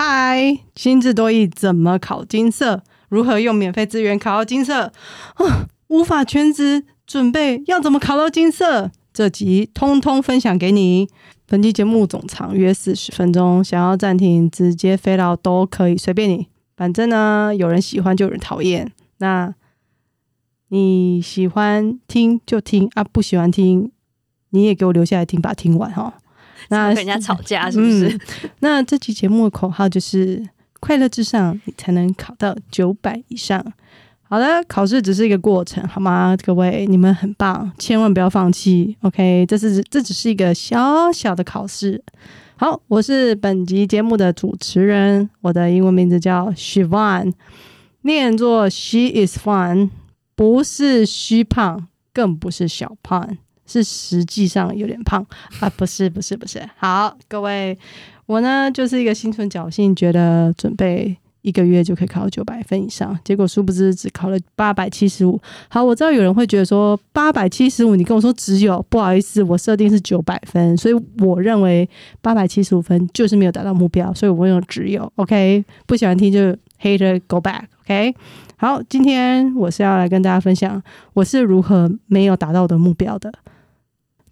嗨，心智多义怎么考金色？如何用免费资源考到金色？啊，无法全职准备要怎么考到金色？这集通通分享给你。本期节目总长约四十分钟，想要暂停直接飞到都可以，随便你。反正呢，有人喜欢就有人讨厌。那你喜欢听就听啊，不喜欢听你也给我留下来听，把它听完哈。那跟人家吵架是不是？那这期节目的口号就是“快乐至上，你才能考到九百以上”。好的，考试只是一个过程，好吗？各位，你们很棒，千万不要放弃。OK，这是这只是一个小小的考试。好，我是本集节目的主持人，我的英文名字叫 Shivan，念作 She is fun，不是虚胖，更不是小胖。是实际上有点胖啊，不是不是不是。好，各位，我呢就是一个心存侥幸，觉得准备一个月就可以考九百分以上，结果殊不知只考了八百七十五。好，我知道有人会觉得说八百七十五，你跟我说只有，不好意思，我设定是九百分，所以我认为八百七十五分就是没有达到目标，所以我用只有。OK，不喜欢听就 hate go back。OK。好，今天我是要来跟大家分享我是如何没有达到我的目标的。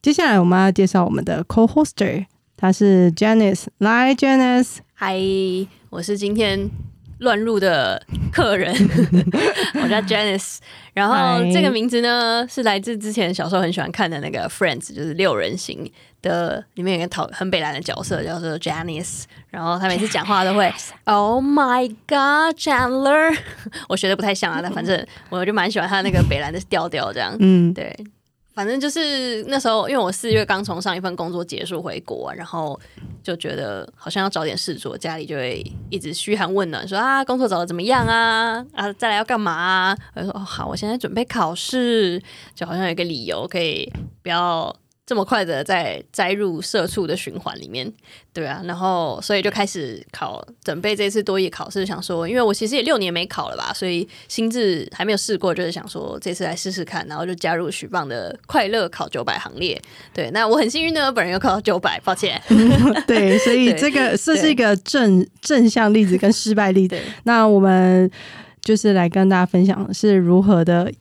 接下来我们要介绍我们的 co-hoster，他是 Janice。来，Janice，嗨，我是今天乱入的客人，我叫 Janice。然后这个名字呢，是来自之前小时候很喜欢看的那个 Friends，就是六人行的里面有个讨很北蓝的角色叫做 Janice。然后他每次讲话都会 Oh my God, Chandler！我学的不太像啊，但反正我就蛮喜欢他那个北蓝的调调，这样，嗯，对。反正就是那时候，因为我四月刚从上一份工作结束回国，然后就觉得好像要找点事做，家里就会一直嘘寒问暖，说啊工作找的怎么样啊啊再来要干嘛啊？我就说哦好，我现在准备考试，就好像有一个理由可以不要。这么快的在栽入社畜的循环里面，对啊，然后所以就开始考准备这次多艺考试，想说，因为我其实也六年没考了吧，所以心智还没有试过，就是想说这次来试试看，然后就加入许棒的快乐考九百行列。对，那我很幸运呢，本人又考到九百，抱歉。对，所以这个这是一个正正向例子跟失败例子。那我们就是来跟大家分享是如何的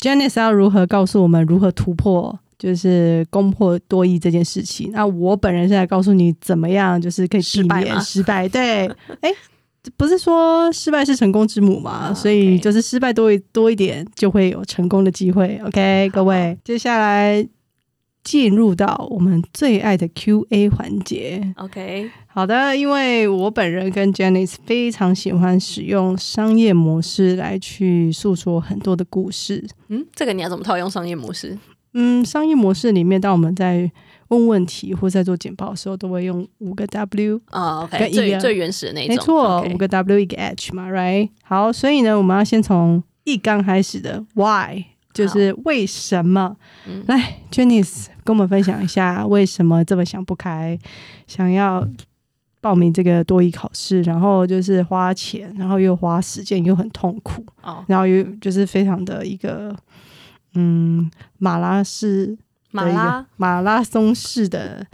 ，Janice 要如何告诉我们如何突破。就是攻破多益这件事情，那我本人现在告诉你怎么样，就是可以避免失败。对，哎，不是说失败是成功之母嘛？所以就是失败多一多一点，就会有成功的机会。OK，各位，接下来进入到我们最爱的 Q&A 环节。OK，好的，因为我本人跟 Janice 非常喜欢使用商业模式来去诉说很多的故事。嗯，这个你要怎么套用商业模式？嗯，商业模式里面，当我们在问问题或在做简报的时候，都会用五个 W 啊最最原始的那种，没错，五个 W 一个 H 嘛，Right？好，所以呢，我们要先从一刚开始的 Why，就是为什么？来，Janice 跟我们分享一下为什么这么想不开，想要报名这个多艺考试，然后就是花钱，然后又花时间，又很痛苦，哦，然后又就是非常的一个。嗯，马拉式马拉？马拉松式的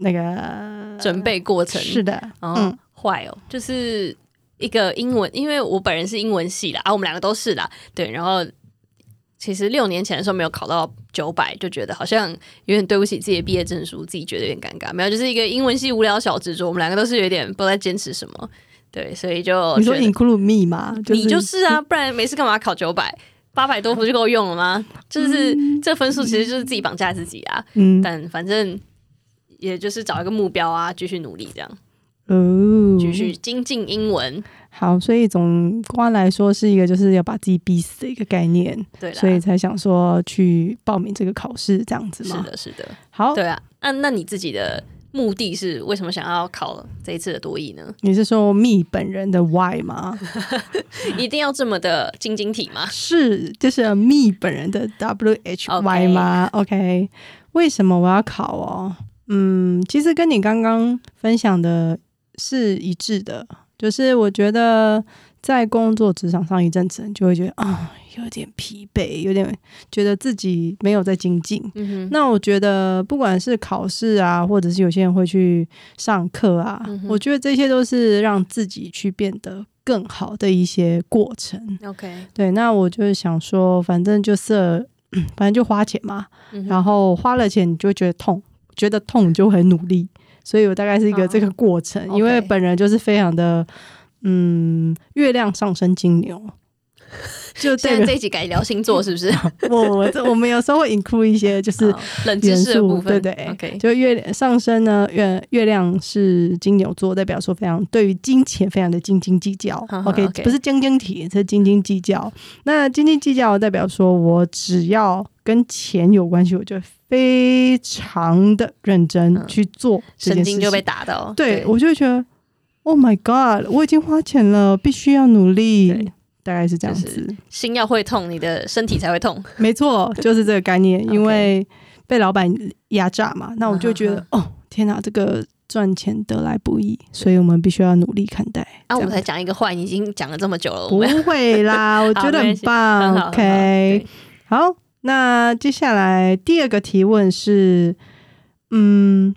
那个准备过程。是的，嗯，坏哦，就是一个英文，因为我本人是英文系的啊，我们两个都是啦，对，然后其实六年前的时候没有考到九百，就觉得好像有点对不起自己的毕业证书，自己觉得有点尴尬，没有，就是一个英文系无聊小执着，我们两个都是有点不知道在坚持什么，对，所以就你说 include me 吗？你就是啊，不然没事干嘛考九百？八百多不就够用了吗？就是这分数其实就是自己绑架自己啊。嗯，但反正也就是找一个目标啊，继续努力这样。哦，继续精进英文。好，所以总观来说是一个就是要把自己逼死的一个概念。对，所以才想说去报名这个考试这样子嘛。是的，是的。好，对啊。那那你自己的？目的是为什么想要考这一次的多艺呢？你是说 me 本人的 why 吗？一定要这么的晶晶体吗？是，就是 me 本人的 w h y 吗？OK，为什么我要考哦？嗯，其实跟你刚刚分享的是一致的，就是我觉得在工作职场上一阵子，就会觉得啊，有点疲惫，有点觉得自己没有在精进。那我觉得，不管是考试啊，或者是有些人会去上课啊，嗯我觉得这些都是让自己去变得更好的一些过程。OK，对，那我就是想说，反正就是，反正就花钱嘛，嗯然后花了钱你就会觉得痛，觉得痛你就很努力，所以我大概是一个哦这个过程，因为本人就是非常的，嗯，月亮上升金牛。就现在这一集改聊星座是不是？我我这我们有时候会 include 一些就是好冷知识的部分，对对 OK，就月上升呢，月月亮是金牛座，代表说非常对于金钱非常的斤斤计较。好好 OK，OK 不是晶晶体，是斤斤计较。那斤斤计较代表说我只要跟钱有关系，我就非常的认真嗯去做。神经就被打到，对我就会觉得，Oh my God，我已经花钱了，必须要努力对。大概是这样就子，心要会痛，你的身体才会痛。没错，就是这个概念。因为被老板压榨嘛，那我就觉得嗯，哦，天哪，这个赚钱得来不易，所以我们必须要努力看待。啊，我才讲一个坏，你已经讲了这么久了，不们会啦，我觉得很 棒。OK，好，那接下来第二个提问是，嗯，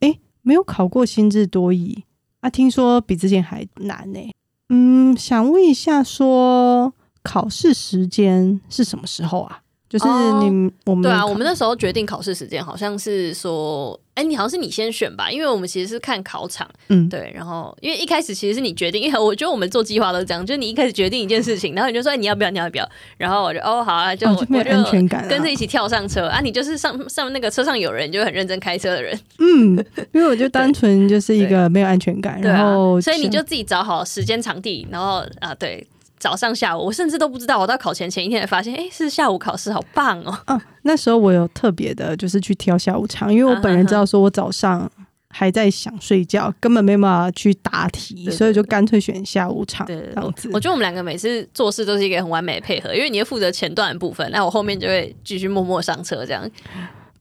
诶，没有考过心智多疑啊，听说比之前还难呢、嗯，想问一下说考试时间是什么时候啊？就是哦你、我们对啊，我们那时候决定考试时间，好像是说，哎，你好像是你先选吧，因为我们其实是看考场，嗯。对，然后因为一开始其实是你决定，因为我觉得我们做计划都是这样，就是你一开始决定一件事情，然后你就说、哎你要不要，你要不要，然后我就哦好啊，就、我我安全感啊。跟着一起跳上车。啊，你就是上上那个车上有人，你就很认真开车的人，嗯，因为我就单纯就是一个 没有安全感，然后啊，所以你就自己找好时间场地，然后啊对。早上、下午，我甚至都不知道。我到考前前一天才发现，哎，是下午考试，好棒哦！啊，那时候我有特别的，就是去挑下午场，因为我本人知道说我早上还在想睡觉，根本没办法去答题，所以就干脆选下午场这样子我。觉得我们两个每次做事都是一个很完美的配合，因为你会负责前段的部分，那我后面就会继续默默上车这样。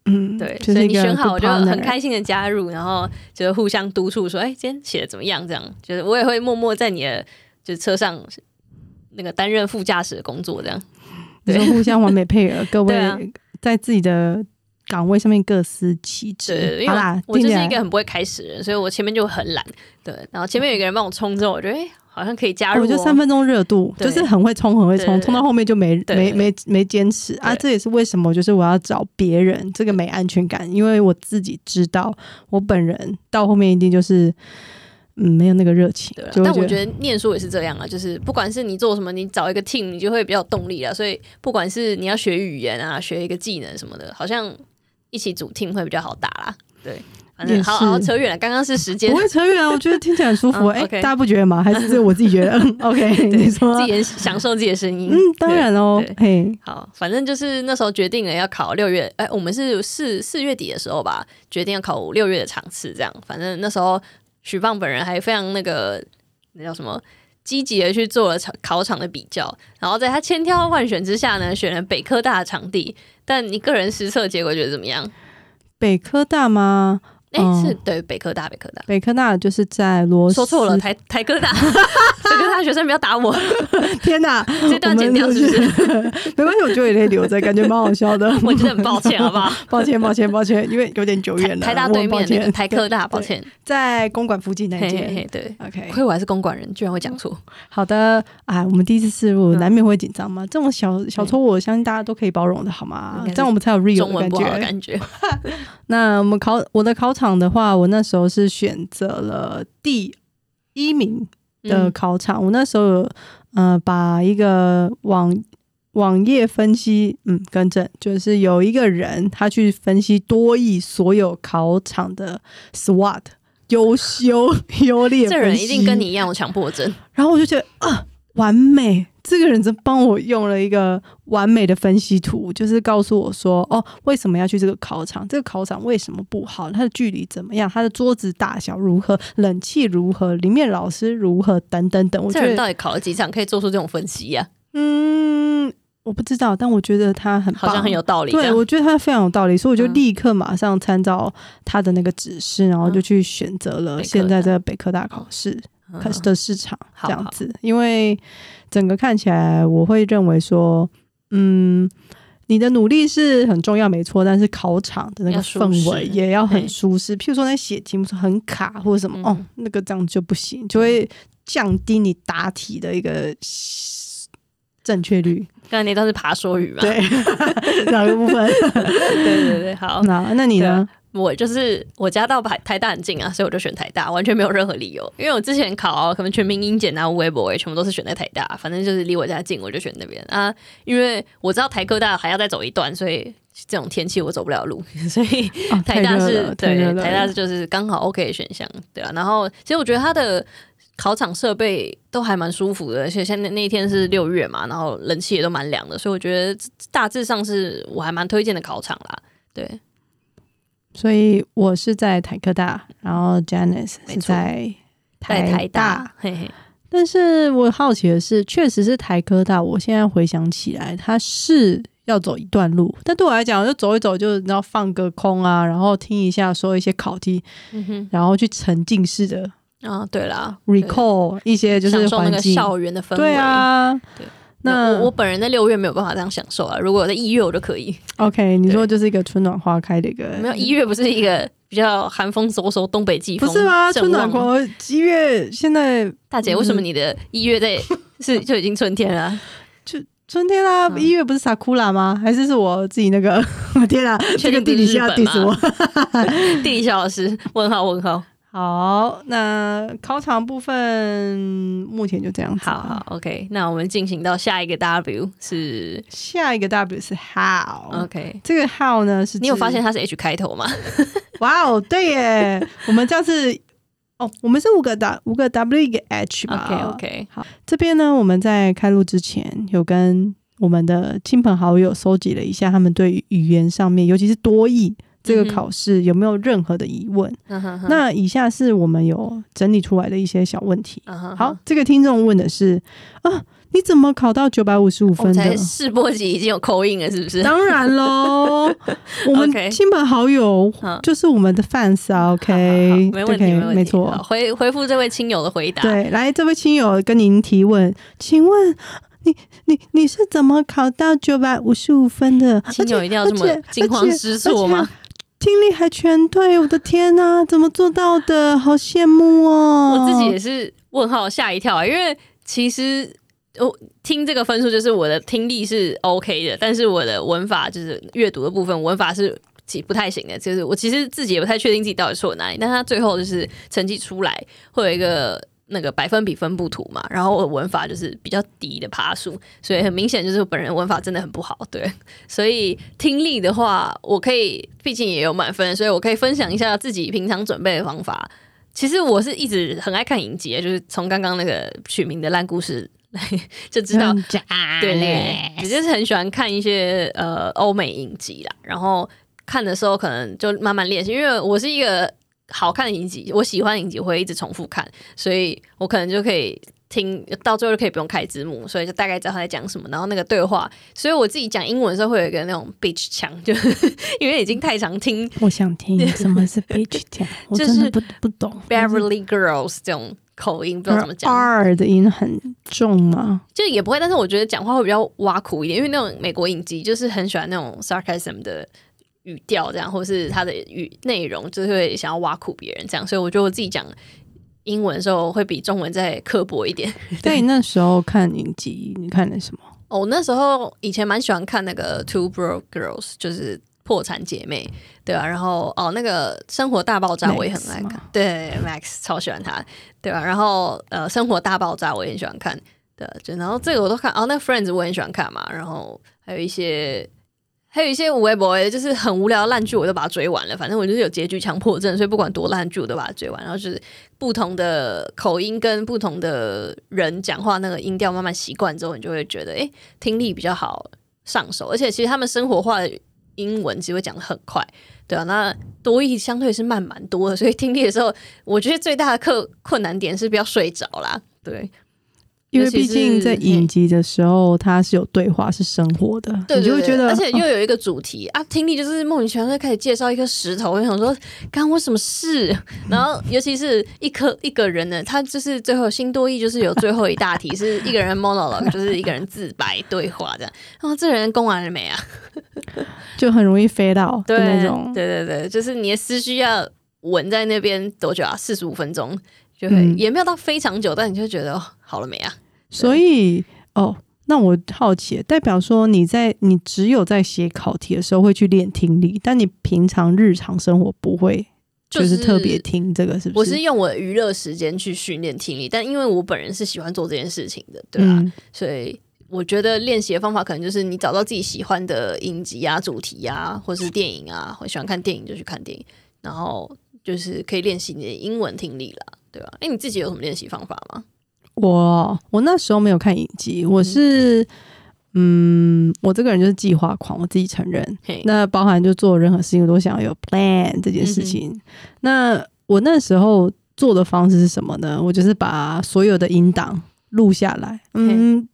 嗯，对，所以你选好，我就很开心的加入，然后就是互相督促说，哎、今天写的怎么样？这样，就是我也会默默在你的就是车上那个担任副驾驶的工作，这样。你说互相完美配合，各位在自己的岗位上面各司其职。好啦，我我就是一个很不会开始的人，所以我前面就很懒。对，然后前面有一个人帮我冲之后，我觉得哎、好像可以加入、哦。我就三分钟热度，就是很会冲，很会冲，冲到后面就没没没没坚持啊。这也是为什么，就是我要找别人，这个没安全感，因为我自己知道，我本人到后面一定就是嗯没有那个热情对啊，就会但我觉得念书也是这样啊，就是不管是你做什么，你找一个 team，你就会比较有动力啊。所以不管是你要学语言啊，学一个技能什么的，好像一起组 team 会比较好打啦。对，反正好好扯远了，刚刚是时间不，会扯远啊，我觉得听起来很舒服。嗯哎、大家不觉得吗？还是只有我自己觉得 嗯？OK，你说自己也享受自己的声音。嗯，当然哦，嘿，好，反正就是那时候决定了要考六月，哎、我们是四四月底的时候吧，决定要考六月的场次，这样。反正那时候许放本人还非常那个那叫什么积极的去做了场考场的比较，然后在他千挑万选之下呢，选了北科大的场地。但你个人实测结果觉得怎么样？北科大吗？哎、嗯是对北科大，北科大。北科大就是在罗，说错了，台台科大，北科大学生不要打我，天哪，这段剪掉是不是？没关系，我觉得也可以留着，感觉蛮好笑的。我觉得很抱歉，好不好？抱歉，抱歉，抱歉，因为有点久远了。台大对面那个台科大，抱歉，在公馆附近那嘿间。对。OK，亏我还是公馆人，居然会讲错。好的啊，我们第一次试入，嗯难免会紧张嘛。这种小小错误，我相信大家都可以包容的，好吗这样我们才有 real 的的感觉。感觉。那我们考我的考场的话，我那时候是选择了第一名的嗯考场。我那时候有呃把一个网网页分析，嗯，更正，就是有一个人他去分析多亿所有考场的 SWOT 优秀 优劣这人一定跟你一样有强迫症。然后我就觉得啊，完美！这个人真帮我用了一个完美的分析图，就是告诉我说，哦，为什么要去这个考场？这个考场为什么不好？它的距离怎么样？它的桌子大小如何？冷气如何？里面老师如何？等等等。我觉得，到底考了几场可以做出这种分析呀、嗯，我不知道，但我觉得他很棒，好像很有道理对，我觉得他非常有道理，所以我就嗯立刻马上参照他的那个指示，然后就嗯去选择了现在大这个北科大考试。可嗯的市场这样子，因为整个看起来，我会认为说，嗯，你的努力是很重要，没错，但是考场的那个氛围也要很舒适。譬如说，在写题目很卡或者什么，嗯哦，那个这样就不行，就会降低你答题的一个正确率。刚才那段是爬说语嘛？对，哪个部分？对对对，好。那那你呢？我就是我家到台台大很近啊，所以我就选台大，完全没有任何理由。因为我之前考可能全民英检啊、微博全部都是选在台大，反正就是离我家近，我就选那边啊。因为我知道台科大还要再走一段，所以这种天气我走不了路，所以哦台大是对台大是就是刚好 OK 的选项，对啊。然后其实我觉得它的考场设备都还蛮舒服的，而且现在那一天是六月嘛，然后冷气也都蛮凉的，所以我觉得大致上是我还蛮推荐的考场啦。对，所以我是在台科大，然后 Janice 是在在台大大，嘿嘿，但是我好奇的是，确实是台科大。我现在回想起来，它是要走一段路，但对我来讲，就走一走，就你知道放个空啊，然后听一下说一些考题，嗯，然后去沉浸式的啊，对啦 recall 一些就是环境。校园的氛围。对，啊，对那我我本人在六月没有办法这样享受啊，如果我在一月我就可以。OK，你说就是一个春暖花开的一个，没有一月不是一个比较寒风嗖嗖东北季风？不是吗？春暖旺花一月现在大姐，为什么你的一月在 是就已经春天了就？春天啦，嗯一月不是萨库拉吗？还是是我自己那个？我天啊，这个 地理系要日本 diss 我。地理小老师，问号问号。好，那考场部分目前就这样子。好好，OK，那我们进行到下一个 W 是下一个 W 是 how。OK。这个 how 呢是你有发现它是 H 开头吗？哇哦，对耶，我们这样是哦，我们是五个 W 五个 W 一个 H 吧 OK OK，好，这边呢，我们在开录之前有跟我们的亲朋好友收集了一下，他们对于语言上面，尤其是多义这个考试有没有任何的疑问？那以下是我们有整理出来的一些小问题。好，，这个听众问的是啊，你怎么考到九百五十五分的才？试播集已经有口音了，是不是？当然喽，我们亲朋好友嗯就是我们的 fans 啊好好，OK，好没问题没错。回回复这位亲友的回答。对，来，这位亲友跟您提问，请问你你你是怎么考到九百五十五分的？亲友一定要这么惊慌失措吗？？听力还全对，我的天呐、怎么做到的？好羡慕哦！我自己也是问号吓一跳啊，因为其实我听这个分数就是我的听力是 OK 的，但是我的文法就是阅读的部分文法是。其不太行的，就是我其实自己也不太确定自己到底错哪里，但他最后就是成绩出来会有一个那个百分比分布图嘛，然后我的文法就是比较低的爬数，所以很明显就是我本人文法真的很不好，对，所以听力的话，我可以毕竟也有满分，所以我可以分享一下自己平常准备的方法。其实我是一直很爱看影集，就是从刚刚那个取名的烂故事 就知道，对对，我就是很喜欢看一些呃欧美影集啦，然后看的时候可能就慢慢练习，因为我是一个好看的影集，我喜欢影集会一直重复看，所以我可能就可以。听到最后就可以不用开字幕，所以就大概知道他在讲什么。然后那个对话，所以我自己讲英文的时候会有一个那种 bitch 腔，就因为已经太常听我想听什么是 bitch 跳，我就是真的不不懂。Beverly Girls 这种口音，不知道怎么讲。R 的音很重吗？就也不会，但是我觉得讲话会比较挖苦一点，因为那种美国影集就是很喜欢那种 sarcasm 的语调，这样，或是他的语内容就是会想要挖苦别人这样，所以我觉得我自己讲英文的时候会比中文再刻薄一点。对，那时候看影集，你看的什么？哦，那时候以前蛮喜欢看那个 Two Broke Girls，就是破产姐妹，对啊，然后哦，那个生活大爆炸我也很爱看，对，Max 超喜欢他，对吧、然后呃，生活大爆炸我也很喜欢看，对，就然后这个我都看，哦，那 Friends 我也很喜欢看嘛，然后还有一些。还有一些无微博就是很无聊的烂剧，我都把它追完了。反正我就是有结局强迫症，所以不管多烂剧，我都把它追完。然后就是不同的口音跟不同的人讲话那个音调，慢慢习惯之后，你就会觉得，诶，听力比较好上手。而且其实他们生活化的英文其实会讲的很快，对啊。那多义相对是慢蛮多的，所以听力的时候，我觉得最大的课困难点是不要睡着啦。对，因为毕竟在影集的时候，它是有对话，是生活的，对对对你就会觉得，而且哦又有一个主题、啊，听力就是莫名其妙会开始介绍一颗石头，我就想说，干我什么事？然后尤其是一颗一个人呢，他就是最后新多义就是有最后一大题是一个人 monologue，就是一个人自白对话这样。然后这人攻完了没啊？就很容易飞到的对那种。对对对，就是你的思绪要稳在那边多久啊？四十五分钟，就会、嗯也没有到非常久，但你就觉得哦，好了没啊？所以哦，那我好奇，代表说你在你只有在写考题的时候会去练听力，但你平常日常生活不会，就是特别听这个，是不是？我是用我的娱乐时间去训练听力，但因为我本人是喜欢做这件事情的，对啊，嗯所以我觉得练习的方法可能就是你找到自己喜欢的影集啊、主题啊，或是电影啊，或喜欢看电影就去看电影，然后就是可以练习你的英文听力啦，对吧、哎，你自己有什么练习方法吗？我我那时候没有看影集，我是嗯我这个人就是计划狂，我自己承认。嘿，那包含就做任何事情，我都想要有 plan 这件事嗯情。那我那时候做的方式是什么呢？我就是把所有的音档录下来，嗯，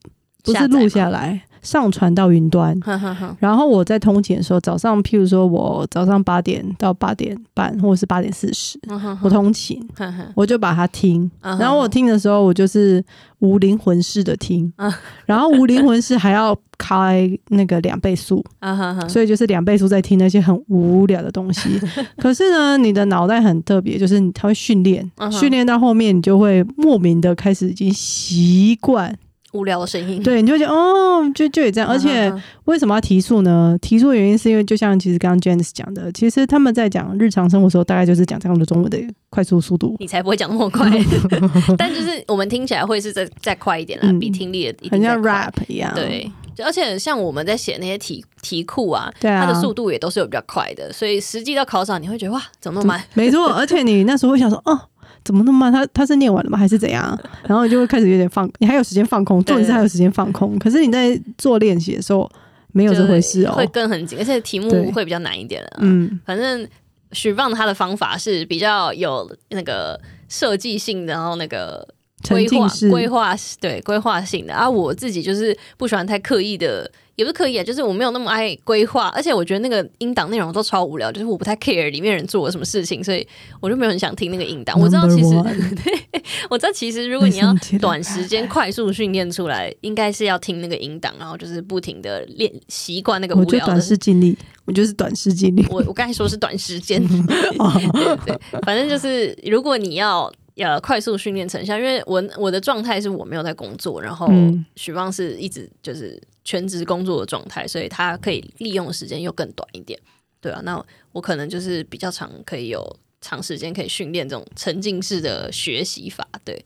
不是录下来，上传到云端。然后我在通勤的时候，早上譬如说我早上八点到八点半，或者是八点四十，我通勤，我就把它听。嗯然后我听的时候，我就是无灵魂式的听。嗯，然后无灵魂式还要开那个两倍速，所以就是两倍速在听那些很无聊的东西。可是呢，你的脑袋很特别，就是你它会训练训练到后面，你就会莫名的开始已经习惯，无聊的声音，对，你就会觉得哦，就就也这样。而且为什么要提速呢？提速的原因是因为，就像其实刚刚 Janice 讲的，其实他们在讲日常生活的时候，大概就是讲这样的中文的快速速度，你才不会讲那么快，但就是我们听起来会是再再快一点啦，嗯比听力的一很像 rap 一样。对，而且像我们在写那些题题库啊，对啊，它的速度也都是有比较快的，所以实际到考场你会觉得哇，怎么那么慢？没错，而且你那时候会想说，哦，怎么那么慢？他他是念完了吗？还是怎样？然后你就会开始有点放，你还有时间放空，对重点是还有时间放空。可是你在做练习的时候，没有这回事哦会。跟很紧，而且题目会比较难一点了。嗯，反正许棒他的方法是比较有那个设计性的，然后那个沉规划规划对规划性的啊，我自己就是不喜欢太刻意的，也不是刻意啊，就是我没有那么爱规划，而且我觉得那个音档内容都超无聊，就是我不太 care 里面人做了什么事情，所以我就没有很想听那个音档。我知道其实 one 我知道其实如果你要短时间快速训练出来，应该是要听那个音档，然后就是不停的练习惯那个无我就短聊的。视尽力，我就是短视尽力。我我刚才说是短时间 对，反正就是如果你要呃快速训练成效，因为我我的状态是我没有在工作，然后嗯许芳是一直就是全职工作的状态，所以他可以利用的时间又更短一点。对啊，那我可能就是比较长，可以有长时间可以训练这种沉浸式的学习法。对，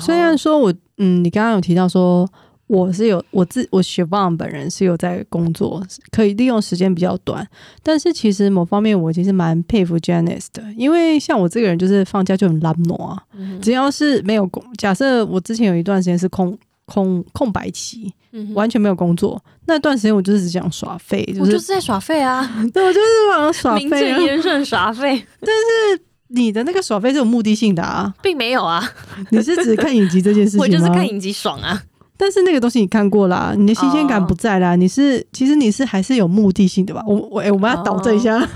虽然说我，嗯，你刚刚有提到说我是有我自我学棒本人是有在工作，可以利用时间比较短，但是其实某方面我其实蛮佩服 Janice 的，因为像我这个人就是放假就很懒惰啊，嗯只要是没有工，假设我之前有一段时间是空空空白期，嗯完全没有工作，那段时间我就是只想耍废，就我就是是在耍废啊，对我就是想耍名废名正。言顺耍废，但是你的那个耍废是有目的性的啊，并没有啊，你是指看影集这件事情吗？我就是看影集爽啊。但是那个东西你看过啦，你的新鲜感哦不在啦。你是其实你是还是有目的性的吧？我我哎、我们要导正一下。啊，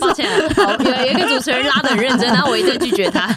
抱歉，好，有有一个主持人拉的很认真，然后我一直拒绝他。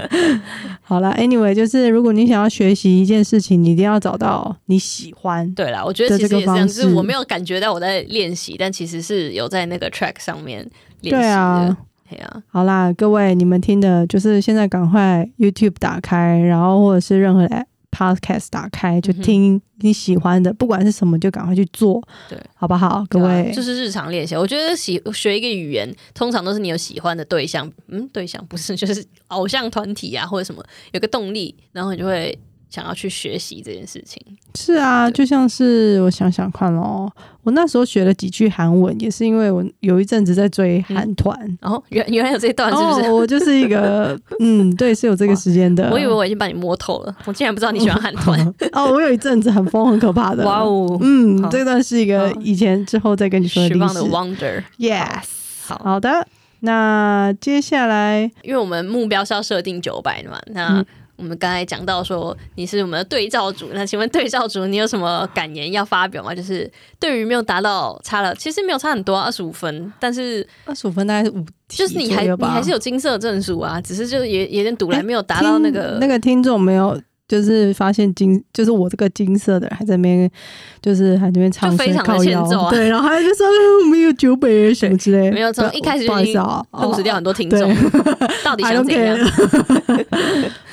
好啦 a n y w a y 就是如果你想要学习一件事情，你一定要找到你喜欢。对啦，我觉得其实的这个也是这样，方式就是我没有感觉到我在练习，但其实是有在那个 track 上面练习对啊的。对啊，好啦，各位你们听的就是现在赶快 YouTube 打开，然后或者是任何的 Podcast 打开，就听你喜欢的，不管是什么就赶快去做，对，好不好？各位，就是日常练习。我觉得喜学一个语言，通常都是你有喜欢的对象，嗯，对象不是就是偶像团体啊，或者什么有个动力，然后你就会想要去学习这件事情。是啊，就像是我想想看哦，我那时候学了几句韩文，也是因为我有一阵子在追韩团。然后原原来有这一段是不是？哦，我就是一个，嗯，对，是有这个时间的。我以为我已经把你摸透了，我竟然不知道你喜欢韩团。哦，我有一阵子很疯，很可怕的。哇，哦，嗯，这段是一个以前之后再跟你说的历许棒的。Wonder。Yes，好，好的。那接下来，因为我们目标是要设定九百的嘛，那、嗯我们刚才讲到说你是我们的对照组，那请问对照组你有什么感言要发表吗？就是对于没有达到差了，其实没有差很多，二十五分，但是二十五分大概是五，就是你还你还是有金色证书啊，只是就是也有点堵来没有达到那个那个听众没有。就是发现金，就是我这个金色的，还在那边，就是还在那边唱非常的欠揍啊。对，然后还就说没有九百什么之类，没有 从一开始就已经弄死掉很多听众。到底想 怎样？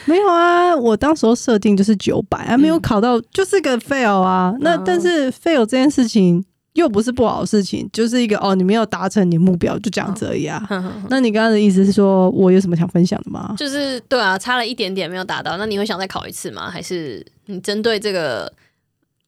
没有啊，我当时候设定就是九百啊，没有考到，就是个 fail 啊。那但是 fail 这件事情。又不是不好的事情，就是一个哦，你没有达成你目标，就这样子而已啊。那你刚刚的意思是说我有什么想分享的吗？就是对啊，差了一点点没有达到，那你会想再考一次吗？还是你针对这个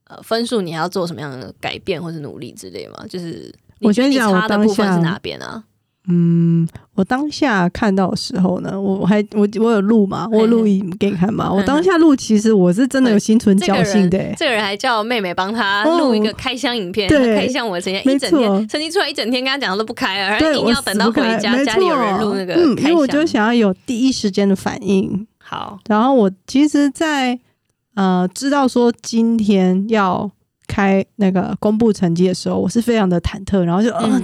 呃分数，你还要做什么样的改变或者努力之类吗？就是我先讲我的部分是哪边啊？嗯，我当下看到的时候呢，我还我我有录嘛，我录影给你看嘛。我当下录，其实我是真的有心存侥幸的。这个人还叫妹妹帮他录一个开箱影片，开箱我成天一整天，成绩出来一整天，跟他讲都不开啊，然后硬要等到回家家里有人录那个嗯，因为我就想要有第一时间的反应。好，然后我其实，在呃知道说今天要。开那个公布成绩的时候，我是非常的忐忑，然后就嗯，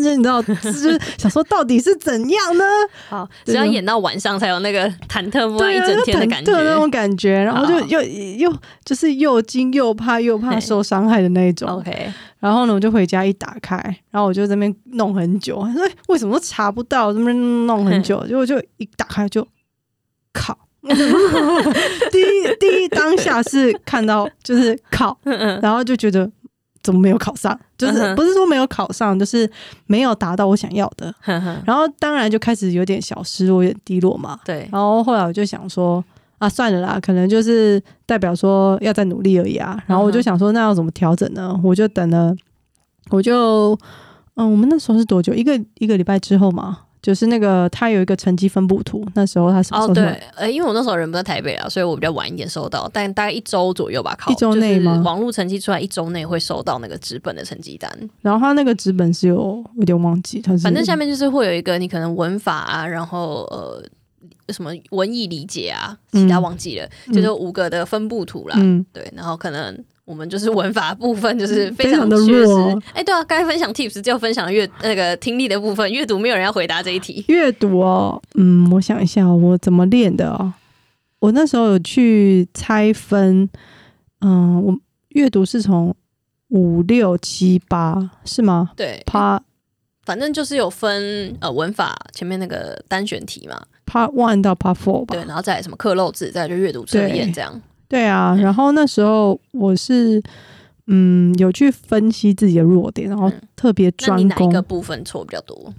就你知道，就是 想说到底是怎样呢？好，只要演到晚上才有那个忐忑不安一整天的感觉，那种感觉，然后就又又就是又惊又怕又怕受伤害的那一种。OK，然后呢，我就回家一打开，然后我就在那边弄很久，说为什么都查不到，这边弄很久，结果就一打开就靠。第一第一当下是看到就是考，然后就觉得怎么没有考上，就是不是说没有考上，就是没有达到我想要的。然后当然就开始有点小失落，有点低落嘛。对。然后后来我就想说啊，算了啦，可能就是代表说要再努力而已啊。然后我就想说，那要怎么调整呢？我就等了，我就嗯，我们那时候是多久？一个一个礼拜之后嘛。就是那个他有一个成绩分布图，那时候他是哦对，呃，因为我那时候人不在台北啊，所以我比较晚一点收到，但大概一周左右吧，考一周内吗？网络成绩出来一周内会收到那个纸本的成绩单，然后他那个纸本是有有点忘记，反正下面就是会有一个你可能文法啊，然后呃什么文艺理解啊，其他忘记了，就是五个的分布图啦，嗯，对，然后可能。我们就是文法部分，就是非常的弱。哎，对啊，该分享 tips 就分享了阅那个听力的部分，阅读没有人要回答这一题。阅读哦，嗯，我想一下，我怎么练的哦？我那时候有去拆分，嗯，我阅读是从五六七八是吗？对，趴，反正就是有分呃文法前面那个单选题嘛，Part One 到 Part Four 吧。对，然后再什么刻漏字，再就阅读测验这样。对啊，然后那时候我是嗯有去分析自己的弱点，然后特别专攻。哪一个部分错比较多？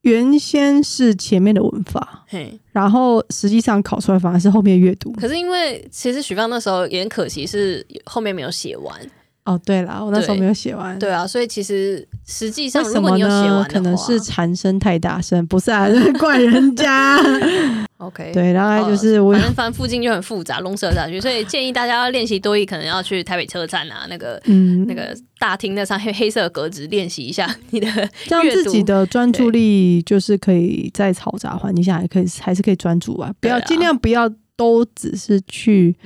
原先是前面的文法，嘿，然后实际上考出来反而是后面阅读。可是因为其实许芳那时候也很可惜，是后面没有写完。哦，对了，我那时候没有写完。对啊，所以其实实际上如果你有写完可能是蝉声太大声，不是啊，是 怪人家。OK，对，大概就是我反正反正附近就很复杂，龙蛇杂区，所以建议大家要练习多一，可能要去台北车站啊，那个嗯那个大厅那上黑黑色格子练习一下你的，让自己的专注力就是可以在嘈杂环境下还可以还是可以专注啊，不要尽量不要都只是去。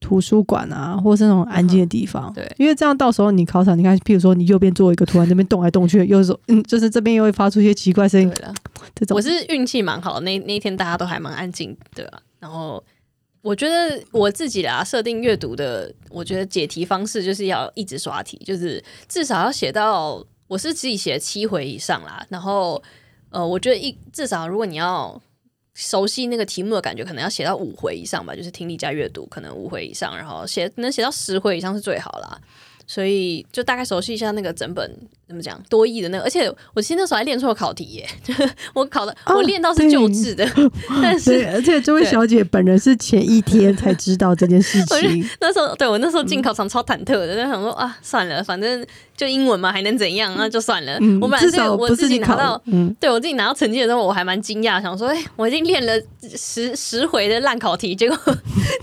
图书馆啊，或是那种安静的地方，对，因为这样到时候你考场，你看，譬如说你右边做一个图案，那边动来动去，又是嗯，就是这边又会发出一些奇怪声音。这种我是运气蛮好，那那一天大家都还蛮安静的。然后我觉得我自己啦，设定阅读的，我觉得解题方式就是要一直刷题，就是至少要写到我是自己写七回以上啦。然后呃，我觉得一至少如果你要。熟悉那个题目的感觉，可能要写到五回以上吧，就是听力加阅读，可能五回以上，然后写能写到十回以上是最好啦。所以就大概熟悉一下那个整本怎么讲多义的那个，而且我其实那时候还练错考题耶，我考的我练到是旧制的，但是而且这位小姐本人是前一天才知道这件事情。那时候对我那时候进考场超忐忑的，在想说啊算了，反正就英文嘛，还能怎样？那就算了。我本来是我自己拿到，对我自己拿到成绩的时候，我还蛮惊讶，想说哎，我已经练了十十回的烂考题，结果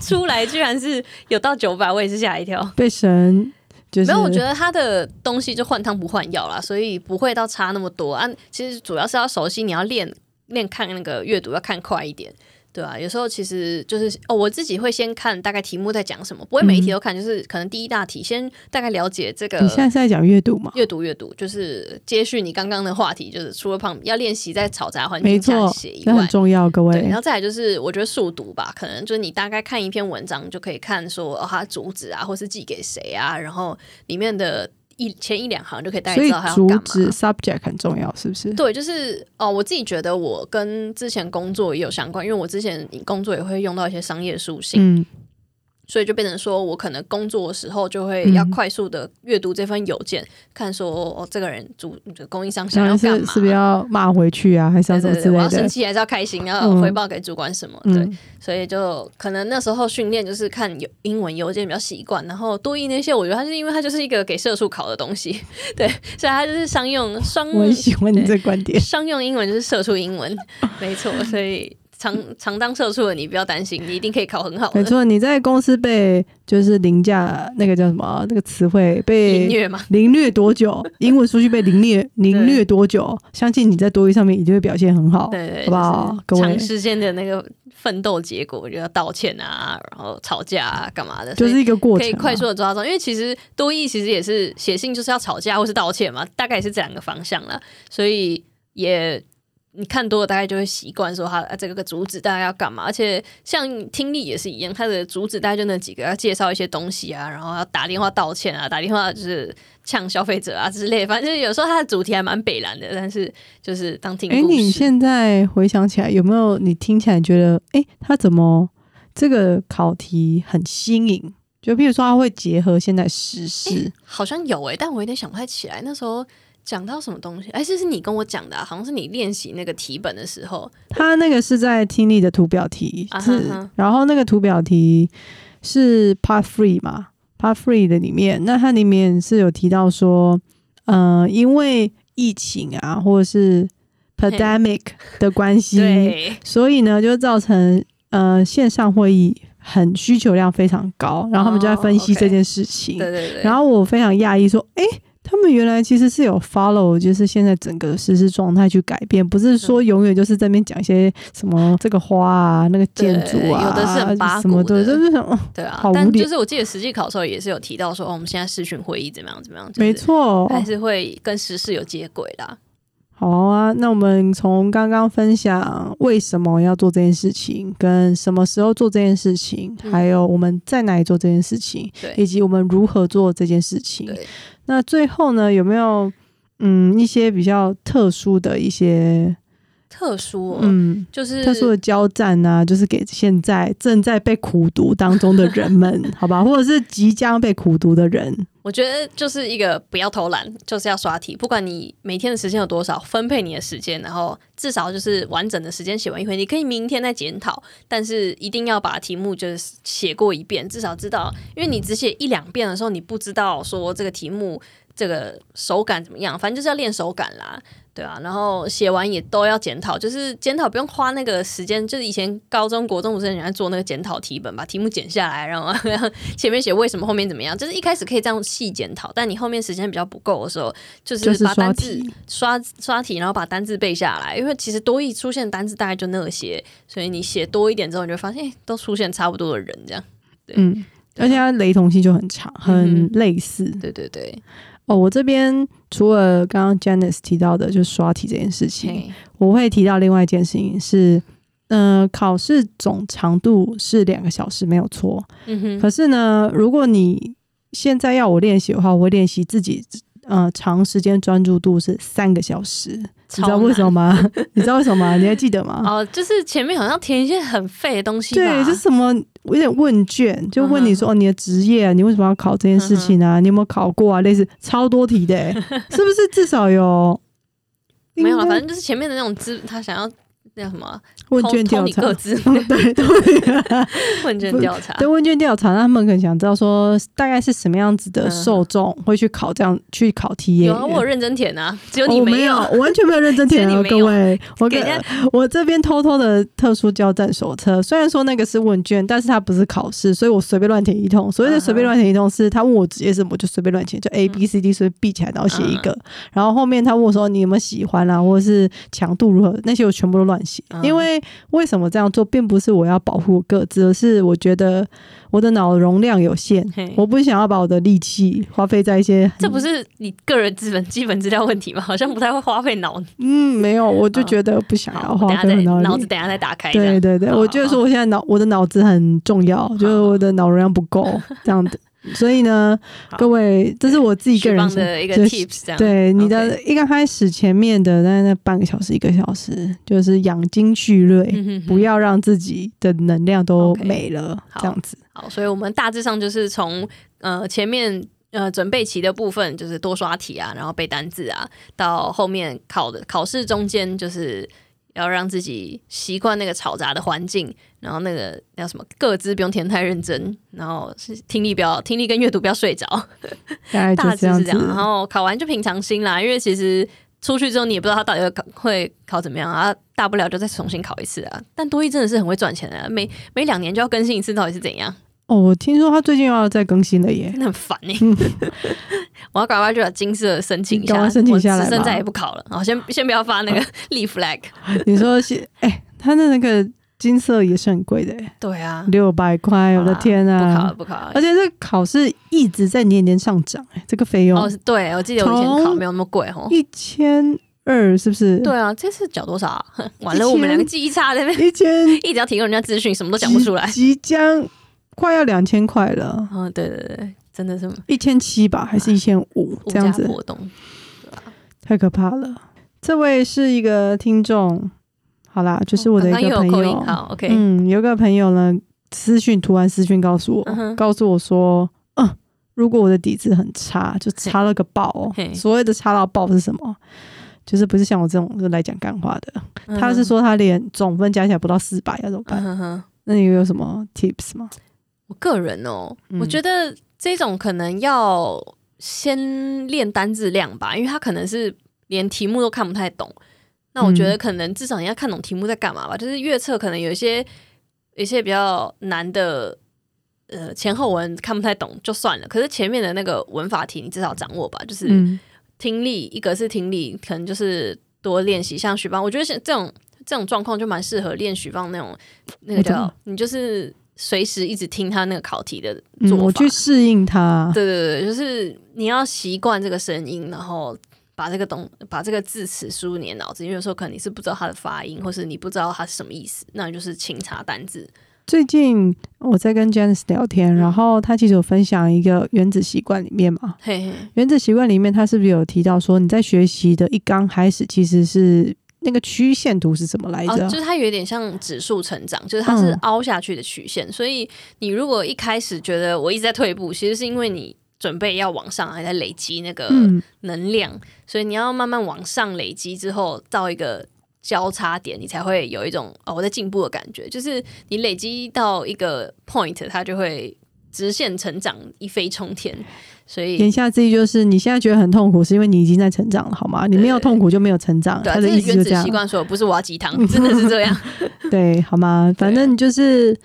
出来居然是有到九百，我也是吓一跳，被神。没有，我觉得他的东西就换汤不换药啦，所以不会到差那么多啊。其实主要是要熟悉，你要练练看那个阅读要看快一点。对啊，有时候其实就是哦，我自己会先看大概题目在讲什么，不会每一题都看，就是可能第一大题先大概了解这个。你现在是在讲阅读吗？阅读阅读就是接续你刚刚的话题，就是除了旁要练习在嘈杂环境下写以，外这很，重要，各对，然位。后再来就是我觉得速读吧，可能就是你大概看一篇文章就可以看说哦，它主旨啊，或是寄给谁啊，然后里面的一前一两行就可以大概所以知道它要干嘛。主旨 subject 很重要，是不是？对，就是哦，我自己觉得我跟之前工作也有相关，因为我之前工作也会用到一些商业属性，嗯，所以就变成说我可能工作的时候就会要快速的阅读这份邮件，看说哦，这个人主供应商想要干嘛，是是不是要骂回去啊，还是要什么之类的？生气还是要开心，要嗯回报给主管什么？对，嗯，所以就可能那时候训练就是看有英文邮件比较习惯，然后多译那些，我觉得它是因为它就是一个给社畜考的东西，对，所以它就是商用双我很喜欢你这个观点。商用英文就是社畜英文，没错，所以常常当社畜的你不要担心，你一定可以考很好的。没错，你在公司被就是凌驾那个叫什么那个词汇被凌虐嘛，凌虐多久？英文数据被凌虐凌虐多久？相信你在多语上面一定会表现很好，对对，好不好？各位就是长，时间的那个奋斗结果，就要道歉啊，然后吵架啊，干嘛的，就是一个过程啊，可以快速的抓到，因为其实多义其实也是写信就是要吵架或是道歉嘛，大概也是这两个方向了，所以也你看多了大概就会习惯说他、啊、这个个主旨大概要干嘛，而且像听力也是一样，它的主旨大概就那几个，要介绍一些东西啊，然后要打电话道歉啊，打电话就是呛消费者啊之类，反正就是有时候它的主题还蛮北蓝的，但是就是当听哎。你现在回想起来，有没有你听起来觉得，哎，他怎么这个考题很新颖？就比如说，他会结合现在时事，好像有诶、但我有点想不太起来。那时候讲到什么东西？哎，这是你跟我讲的、啊，好像是你练习那个题本的时候。他那个是在听力的图表题，啊是然后那个图表题是 Part Three 嘛，Part Three 的里面，那它里面是有提到说，呃，因为疫情啊，或者是 pandemic 的关系，对，所以呢，就造成呃线上会议很需求量非常高，然后他们就在分析这件事情。对对对。然后我非常讶异，说，诶，他们原来其实是有 follow，就是现在整个实施状态去改变，不是说永远就是在那边讲一些什么这个花啊、那个建筑啊，有的是很八什么的，股的就是想，哦对啊好，但就是我记得实际考的时候也是有提到说，哦，我们现在视讯会议怎么样怎么样，就是没，错，还是会跟时事有接轨啦。好啊。那我们从刚刚分享为什么要做这件事情，跟什么时候做这件事情，嗯还有我们在哪里做这件事情，以及我们如何做这件事情。那最后呢，有没有嗯一些比较特殊的一些特殊、哦，嗯就是特殊的交战啊，就是给现在正在被苦读当中的人们，好吧，或者是即将被苦读的人，我觉得就是一个不要偷懒，就是要刷题。不管你每天的时间有多少，分配你的时间，然后至少就是完整的时间写完一回。你可以明天再检讨，但是一定要把题目就是写过一遍，至少知道，因为你只写一两遍的时候，你不知道说这个题目这个手感怎么样，反正就是要练手感啦。对啊，然后写完也都要检讨，就是检讨不用花那个时间，就是以前高中国中不是很喜欢做那个检讨题本，把题目剪下来，然后 前面写为什么，后面怎么样，就是一开始可以这样细检讨，但你后面时间比较不够的时候，就就是把单字题。刷刷题，然后把单字背下来，因为其实多一出现单字大概就那些，所以你写多一点之后，你就发现、诶都出现差不多的人这样。对嗯，而且它雷同性就很强，很嗯类似。对对对，哦，我这边除了刚刚 Janice 提到的，就是刷题这件事情，我会提到另外一件事情是，呃，考试总长度是两个小时，没有错。嗯哼，可是呢，如果你现在要我练习的话，我会练习自己，呃，长时间专注度是三个小时。你知道为什么吗？你知道为什么吗？你还记得吗？哦，就是前面好像填一些很废的东西，对，就是什么有点问卷，就问你说、哦、你的职业啊，你为什么要考这件事情啊？你有没有考过啊？类似超多题的、欸，是不是至少有？没有了，反正就是前面的那种资，他想要那叫什么 问卷调查，各自对对问卷调查，对问卷调查，他们可能想知道说大概是什么样子的受众会去考这样去考 T 有啊，我有认真填啊，只有你我没你有。我完全没有认真填哦，只有你没有各位，我跟给我这边偷偷的特殊交战手册，虽然说那个是问卷，但是它不是考试，所以我随便乱填一通。所谓的随便乱填一通，是他问我职业什么，我就随便乱填，就 A B C D 随便闭起来，然后写一个。然后后面他问我说你有没有喜欢啊，或者是强度如何，那些我全部都乱写，因为为什么这样做，并不是我要保护个子，而是我觉得我的脑容量有限，我不想要把我的力气花费在一些。这不是你个人资本基本资料问题吗？好像不太会花费脑。嗯，没有，我就觉得不想要花费脑脑子，等下再打开。对对对，我觉得说我现在脑我的脑子很重要，就是我的脑容量不够这样子。所以呢，各位，这是我自己个人的一个 tips，这样。对你的一刚开始前面的那那半个小时一个小时，就是养精蓄锐，不要让自己的能量都没了，这样子。好，所以我们大致上就是从呃前面呃准备期的部分，就是多刷题啊，然后背单字啊，到后面考的考试中间就是。要让自己习惯那个嘈杂的环境，然后那个叫什么，各自不用填太认真，然后是听力不要听力跟阅读不要睡着，大致是这样。然后考完就平常心啦，因为其实出去之后你也不知道他到底会考会考怎么样啊，大不了就再重新考一次啊。但多益真的是很会赚钱的，每每两年就要更新一次，到底是怎样？哦，我听说他最近要再更新了耶，那很烦哎！我要赶快去把金色申请一下，申请下来，再也不考了。好，先先不要发那个 立 flag。你说是？哎，他的那个金色也是很贵的哎。对啊，六百块，我的天啊！不考了，不考了。而且这考试一直在年年上涨哎，这个费用。哦，对，我记得我以前考没有那么贵哦，一千二是不是？对啊，这次缴多少？完了，我们两个记忆差在，那边一千，一直要提供人家资讯，什么都讲不出来，即将。快要两千块了，嗯，对对对，真的是一千七吧，还是一千五这样子活动，太可怕了。这位是一个听众，好啦，就是我的一个朋友，嗯，有个朋友呢，私讯突然私讯告诉我，告诉我说，嗯，如果我的底子很差，就差了个爆。所谓的差到爆是什么？就是不是像我这种就来讲干话的，他是说他连总分加起来不到四百要怎么办？那你有什么 tips 吗？我个人哦，我觉得这种可能要先练单字量吧，因为他可能是连题目都看不太懂。那我觉得可能至少你要看懂题目在干嘛吧。就是月测可能有一些一些比较难的，呃，前后文看不太懂就算了。可是前面的那个文法题你至少掌握吧。就是听力，一个是听力，可能就是多练习。像许邦，我觉得像这种这种状况就蛮适合练许邦那种那个叫你就是。随时一直听他那个考题的做法，我去适应他。对对对，就是你要习惯这个声音，然后把这个东把这个字词输入你的脑子。因为有时候可能你是不知道它的发音，或是你不知道它是什么意思，那你就是清查单字。最近我在跟 Janice 聊天，然后他其实有分享一个原子习惯里面嘛。嘿嘿，原子习惯里面他是不是有提到说你在学习的一刚开始其实是。那个曲线图是什么来着？就是它有点像指数成长，就是它是凹下去的曲线。所以你如果一开始觉得我一直在退步，其实是因为你准备要往上，还在累积那个能量。所以你要慢慢往上累积之后，到一个交叉点，你才会有一种哦我在进步的感觉。就是你累积到一个 point，它就会直线成长，一飞冲天。所以言下之意就是，你现在觉得很痛苦，是因为你已经在成长了，好吗？你没有痛苦就没有成长。他的意思就这样。习惯说，不是我要鸡汤，真的是这样。对，好吗？反正就是。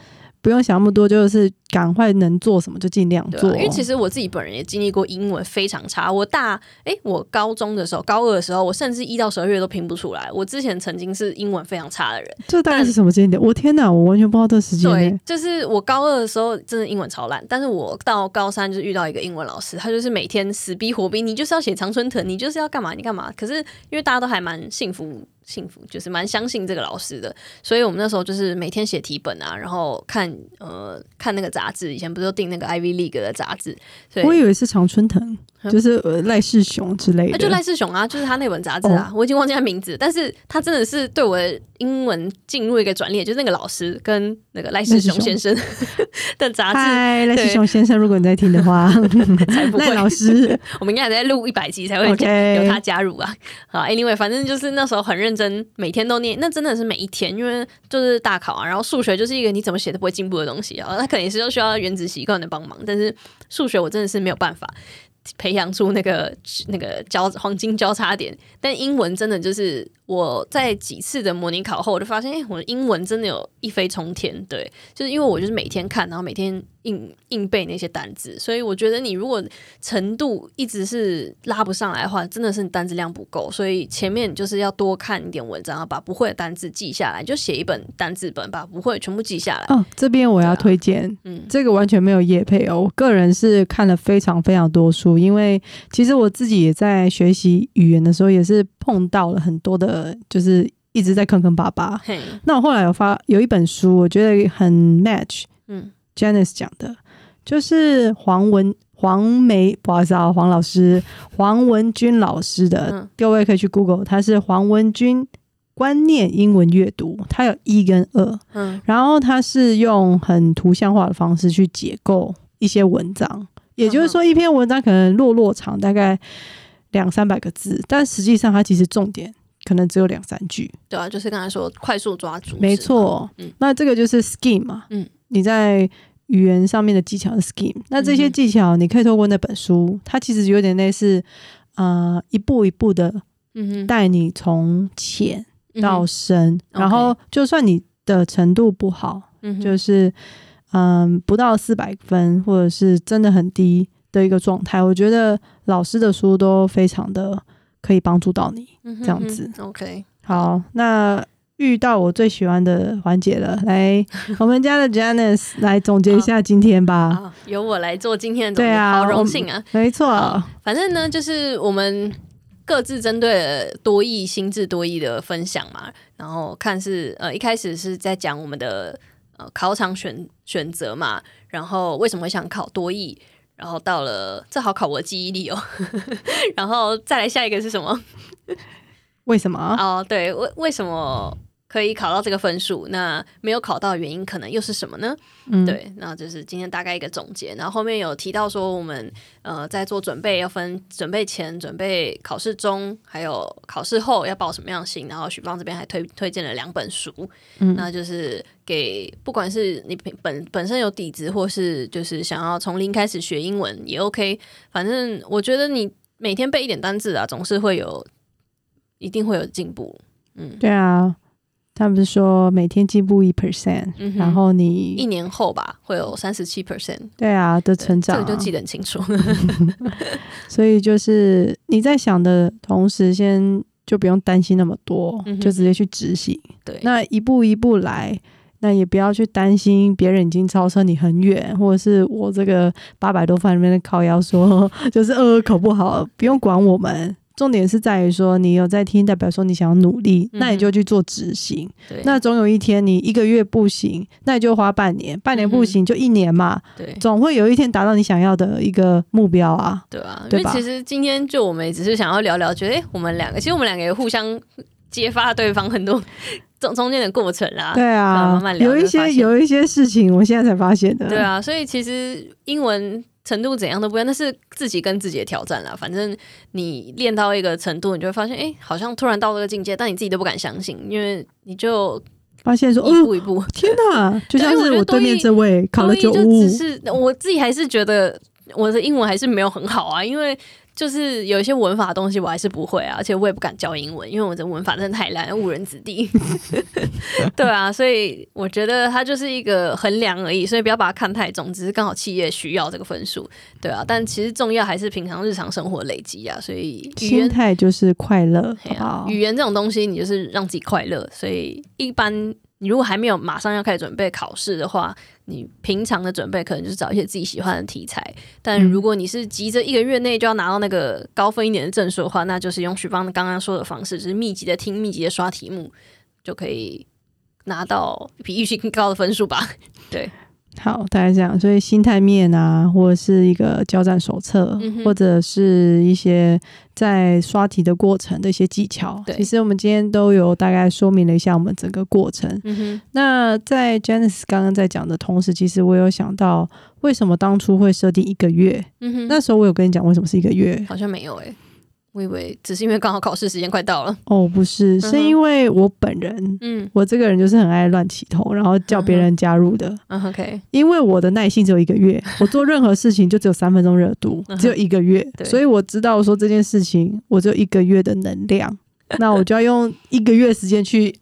不用想那么多，就是赶快能做什么就尽量做。因为其实我自己本人也经历过英文非常差。我大哎，我高中的时候，高二的时候，我甚至一到十二月都拼不出来。我之前曾经是英文非常差的人。这大概是什么时间点？我天哪，我完全不知道这时间对，就是我高二的时候真的英文超烂，但是我到高三就遇到一个英文老师，他就是每天死逼活逼，你就是要写常春藤，你就是要干嘛你干嘛。可是因为大家都还蛮幸福。幸福就是蛮相信这个老师的，所以我们那时候就是每天写题本啊，然后看呃看那个杂志，以前不是都订那个 Ivy League 的杂志，我以为是常春藤。就是赖世雄之类的，就赖世雄啊，就是他那本杂志啊，我已经忘记他名字，但是他真的是对我的英文进入一个转捩，就是那个老师跟那个赖世雄先生 的杂志。嗨，赖世雄先生，如果你在听的话 赖老师，我们应该还在录一百集才会有他加入啊。好，Anyway，反正就是那时候很认真，每天都念，那真的是每一天，因为就是大考啊，然后数学就是一个你怎么写都不会进步的东西啊，那肯定是需要原子习惯的帮忙，但是数学我真的是没有办法。培养出那个那个交黄金交叉点，但英文真的就是我在几次的模拟考后，我就发现，哎，我的英文真的有一飞冲天。对，就是因为我就是每天看，然后每天硬硬背那些单字。所以我觉得你如果程度一直是拉不上来的话，真的是你单字量不够。所以前面就是要多看一点文章，把不会的单字记下来，就写一本单字本，把不会全部记下来。哦，这边我要推荐，嗯，这个完全没有业配哦，我个人是看了非常非常多书，因为其实我自己也在学习语言的时候，也是碰到了很多的，就是一直在坑坑巴巴。那我后来有发有一本书，我觉得很 match，嗯，Janice 讲的，就是黄文黄梅，不好意思啊，黄老师黄文君老师的，各位可以去 Google，他是黄文君。观念英文阅读，他有一跟二，嗯，然后他是用很图像化的方式去解构一些文章，也就是说，一篇文章可能落落长大概两三百个字，但实际上它其实重点可能只有两三句。对啊，就是刚才说快速抓住，没错，嗯，那这个就是 scheme 嘛，嗯，你在语言上面的技巧的 scheme，那这些技巧你可以透过那本书，它其实有点类似，呃，一步一步的，带你从浅。到深，然后就算你的程度不好，就是嗯不到四百分，或者是真的很低的一个状态，我觉得老师的书都非常的可以帮助到你这样子。OK，好，那遇到我最喜欢的环节了，来我们家的 Janice 来总结一下今天吧。由我来做今天的总结，好荣幸啊！没错，反正呢，就是我们。各自针对多义、心智多义的分享嘛，然后看是呃一开始是在讲我们的呃考场选选择嘛，然后为什么会想考多义，然后到了这好考我的记忆力哦，然后再来下一个是什么？为什么？哦，对，为为什么？可以考到这个分数，那没有考到的原因可能又是什么呢？嗯，对，那就是今天大概一个总结。然后后面有提到说，我们呃在做准备要分准备前、准备考试中，还有考试后要报什么样心。然后许芳这边还推推荐了两本书，嗯，那就是给不管是你本本身有底子，或是就是想要从零开始学英文也 OK。反正我觉得你每天背一点单字啊，总是会有一定会有进步。嗯，对啊。他们是说每天进步一 percent，然后你一年后吧会有三十七 percent，对啊的成长，这个就记得很清楚。所以就是你在想的同时，先就不用担心那么多，就直接去执行。对，那一步一步来，那也不要去担心别人已经超车你很远，或者是我这个八百多分里面的考腰说 就是呃考不好，不用管我们。重点是在于说，你有在听，代表说你想要努力，那你就去做执行。对，那总有一天你一个月不行，那你就花半年；半年不行就一年嘛。对，总会有一天达到你想要的一个目标啊。对啊，因为其实今天就我们只是想要聊聊，觉得哎，我们两个其实我们两个也互相揭发对方很多 中中间的过程啦。对啊，慢慢聊，有一些有一些事情，我现在才发现的。对啊，所以其实英文。程度怎样都不一样，那是自己跟自己的挑战啦。反正你练到一个程度，你就会发现，哎，好像突然到这个境界，但你自己都不敢相信，因为你就发现说，一步一步，天哪！就像是我对面这位考了九五，是我自己还是觉得我的英文还是没有很好啊，因为。就是有一些文法的东西我还是不会啊，而且我也不敢教英文，因为我的文法真的太烂，误人子弟。对啊，所以我觉得它就是一个衡量而已，所以不要把它看太重，只是刚好企业需要这个分数，对啊。但其实重要还是平常日常生活累积啊，所以心态就是快乐。好，语言这种东西，你就是让自己快乐，所以一般。你如果还没有马上要开始准备考试的话，你平常的准备可能就是找一些自己喜欢的题材。但如果你是急着一个月内就要拿到那个高分一点的证书的话，那就是用许芳刚刚说的方式，就是密集的听、密集的刷题目，就可以拿到比预期更高的分数吧。对。好，大概这样。所以心态面啊，或者是一个交战手册，或者是一些在刷题的过程的一些技巧，其实我们今天都有大概说明了一下我们整个过程。那在 Janice 刚刚在讲的同时，其实我有想到为什么当初会设定一个月。那时候我有跟你讲为什么是一个月，好像没有诶。我以为只是因为刚好考试时间快到了。哦，不是，是因为我本人，嗯，我这个人就是很爱乱起头，然后叫别人加入的。OK，因为我的耐心只有一个月，我做任何事情就只有三分钟热度，只有一个月，所以我知道说这件事情我只有一个月的能量，那我就要用一个月时间去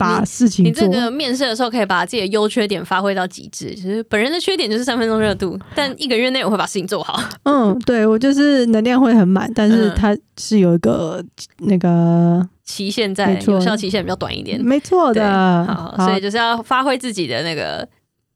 把事情做。你这个面试的时候可以把自己的优缺点发挥到极致。其实本人的缺点就是三分钟热度，但一个月内我会把事情做好。嗯，对我就是能量会很满，但是它是有一个那个期限在，有效期限比较短一点。没错的，好，所以就是要发挥自己的那个。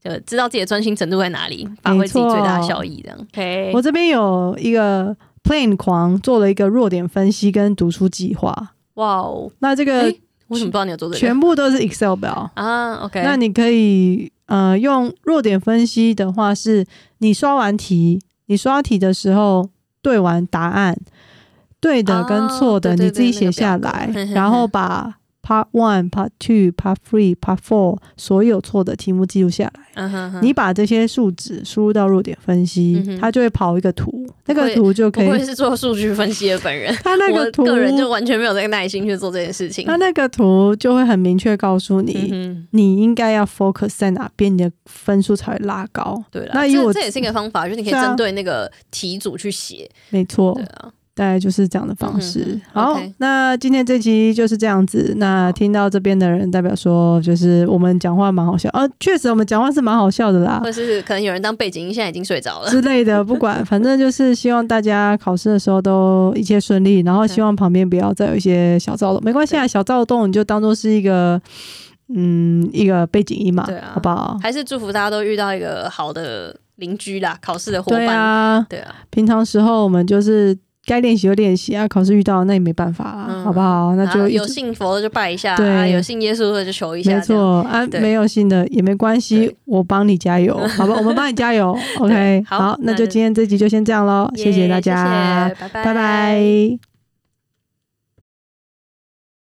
就知道自己的专心程度在哪里，发挥自己最大的效益。这样，OK。我这边有一个 Plan 狂做了一个弱点分析跟读书计划。哇哦，那这个为什么不知道你有做这个？全部都是 Excel 表啊。OK，那你可以呃用弱点分析的话，是你刷完题，你刷题的时候对完答案，对的跟错的你自己写下来，然后把。Part one, Part two, Part three, Part four，所有错的题目记录下来。你把这些数值输入到弱点分析，它就会跑一个图。那个图就可以。不会是做数据分析的本人。他那个图，个人就完全没有这个耐心去做这件事情。他那个图就会很明确告诉你，你应该要 focus 在哪边，你的分数才会拉高。对了，那这这也是一个方法，就是你可以针对那个题组去写。没错。对啊。大概就是这样的方式。好，那今天这集就是这样子。那听到这边的人，代表说就是我们讲话蛮好笑啊，确实我们讲话是蛮好笑的啦。或是可能有人当背景音，现在已经睡着了之类的，不管，反正就是希望大家考试的时候都一切顺利，然后希望旁边不要再有一些小躁动，没关系啊，小躁动你就当做是一个嗯一个背景音嘛，对啊，好不好？还是祝福大家都遇到一个好的邻居啦，考试的伙伴。对啊，对啊，平常时候我们就是。该练习就练习啊，考试遇到那也没办法啊，好不好？那就有信佛的就拜一下，对，有信耶稣的就求一下，没错啊，没有信的也没关系，我帮你加油，好吧？我们帮你加油，OK，好，那就今天这集就先这样喽，谢谢大家，拜拜。